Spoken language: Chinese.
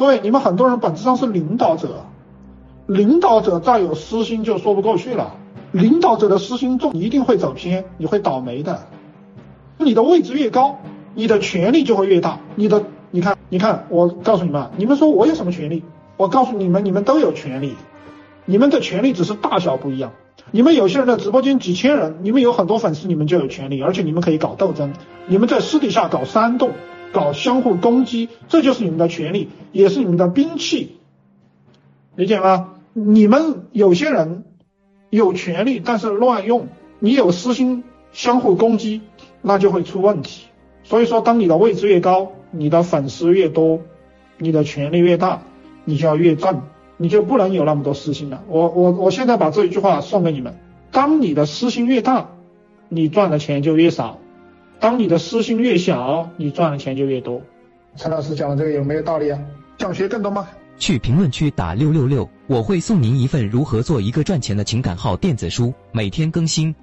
各位，你们很多人本质上是领导者，领导者再有私心就说不过去了。领导者的私心重，一定会走偏，你会倒霉的。你的位置越高，你的权力就会越大。你的，你看，你看，我告诉你们，你们说我有什么权利？我告诉你们，你们都有权利，你们的权利只是大小不一样。你们有些人的直播间几千人，你们有很多粉丝，你们就有权利，而且你们可以搞斗争，你们在私底下搞煽动，搞相互攻击，这就是你们的权利，也是你们的兵器，理解吗？你们有些人有权利，但是乱用，你有私心，相互攻击，那就会出问题。所以说，当你的位置越高，你的粉丝越多，你的权力越大，你就要越正。你就不能有那么多私心了。我我我现在把这一句话送给你们：当你的私心越大，你赚的钱就越少；当你的私心越小，你赚的钱就越多。陈老师讲的这个有没有道理啊？想学更多吗？去评论区打六六六，我会送您一份如何做一个赚钱的情感号电子书，每天更新。